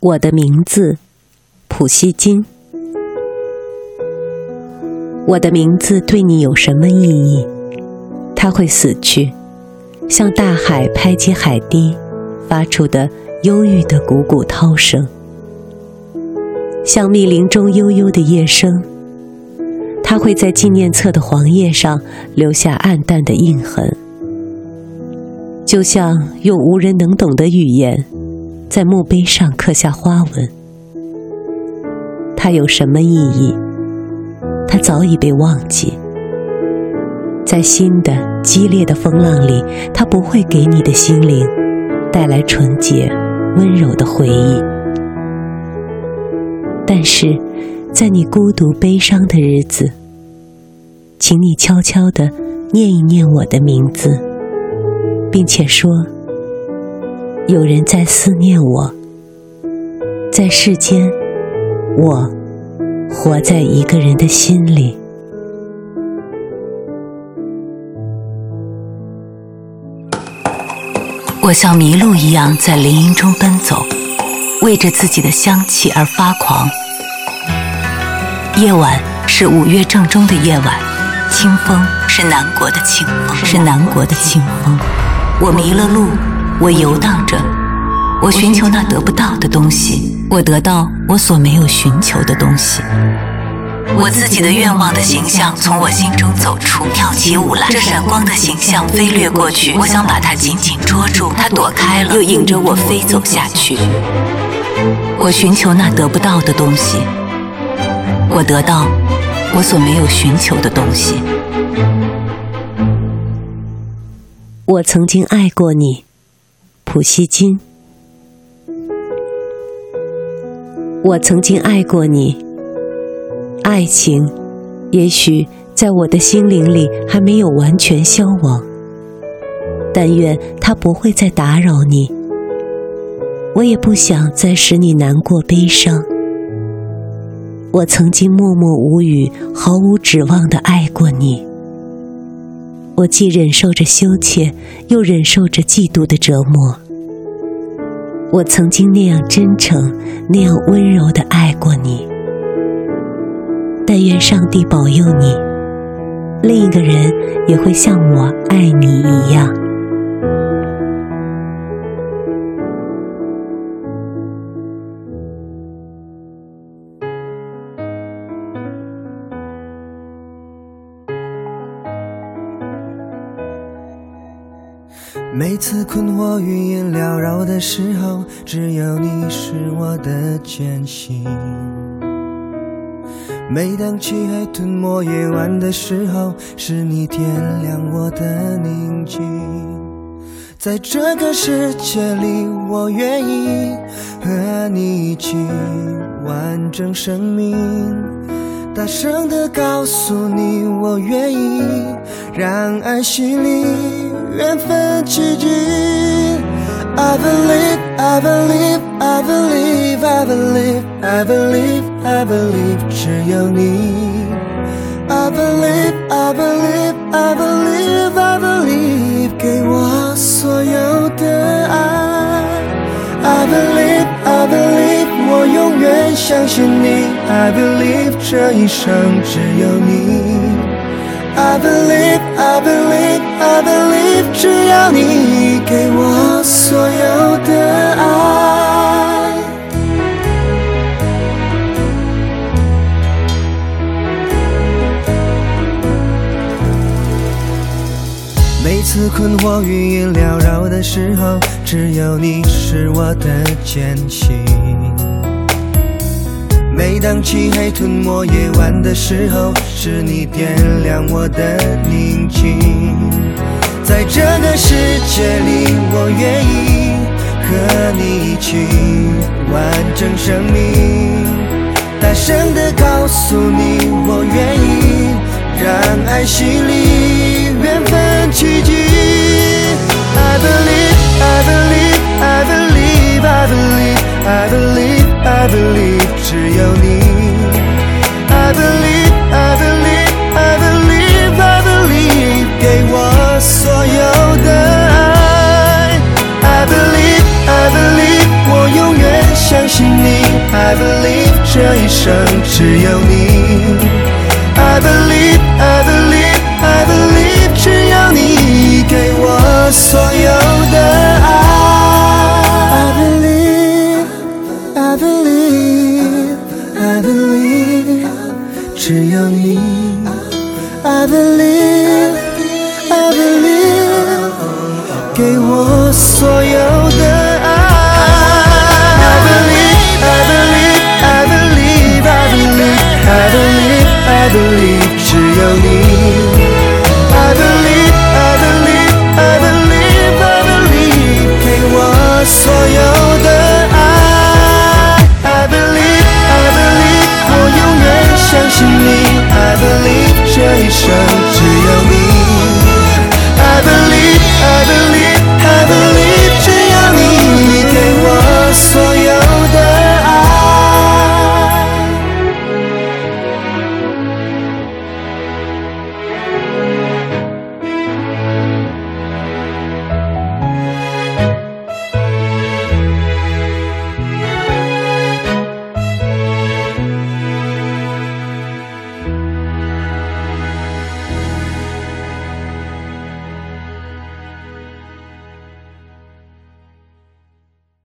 我的名字，普希金。我的名字对你有什么意义？它会死去，像大海拍击海堤发出的忧郁的汩汩涛声，像密林中悠悠的夜声。它会在纪念册的黄页上留下暗淡的印痕，就像用无人能懂的语言。在墓碑上刻下花纹，它有什么意义？它早已被忘记。在新的激烈的风浪里，它不会给你的心灵带来纯洁温柔的回忆。但是，在你孤独悲伤的日子，请你悄悄地念一念我的名字，并且说。有人在思念我，在世间，我活在一个人的心里。我像麋鹿一样在林荫中奔走，为着自己的香气而发狂。夜晚是五月正中的夜晚，清风是南国的清风，是南国的清风。我迷了路。我游荡着，我寻求那得不到的东西，我得到我所没有寻求的东西。我自己的愿望的形象从我心中走出，跳起舞来。这闪光的形象飞掠过去，我想把它紧紧捉住，它躲开了，又引着我飞走下去。我寻求那得不到的东西，我得到我所没有寻求的东西。我曾经爱过你。普希金，我曾经爱过你。爱情，也许在我的心灵里还没有完全消亡。但愿它不会再打扰你。我也不想再使你难过悲伤。我曾经默默无语、毫无指望的爱过你。我既忍受着羞怯，又忍受着嫉妒的折磨。我曾经那样真诚、那样温柔的爱过你。但愿上帝保佑你，另一个人也会像我爱你一样。每次困惑、云烟缭绕的时候，只有你是我的坚信。每当漆黑吞没夜晚的时候，是你点亮我的宁静。在这个世界里，我愿意和你一起完整生命。大声地告诉你，我愿意让爱洗礼，缘分奇迹。I believe, I believe, I believe, I believe, I believe, I believe，只有你。I believe, I believe, I believe, I believe，给我所有的爱。I believe, I believe，我永远相信你。I believe 这一生只有你。I believe, I believe, I believe，只要你给我所有的爱。每次困惑、云烟缭绕的时候，只有你是我的坚信。当漆黑吞没夜晚的时候，是你点亮我的宁静。在这个世界里，我愿意和你一起完整生命。大声地告诉你，我愿意让爱洗礼，缘分奇迹。I believe, I believe, 生只有你。I believe, I believe, I believe，只有你给我所有的爱。I believe, I believe, I believe，只有你。I believe, I believe，给我所有生。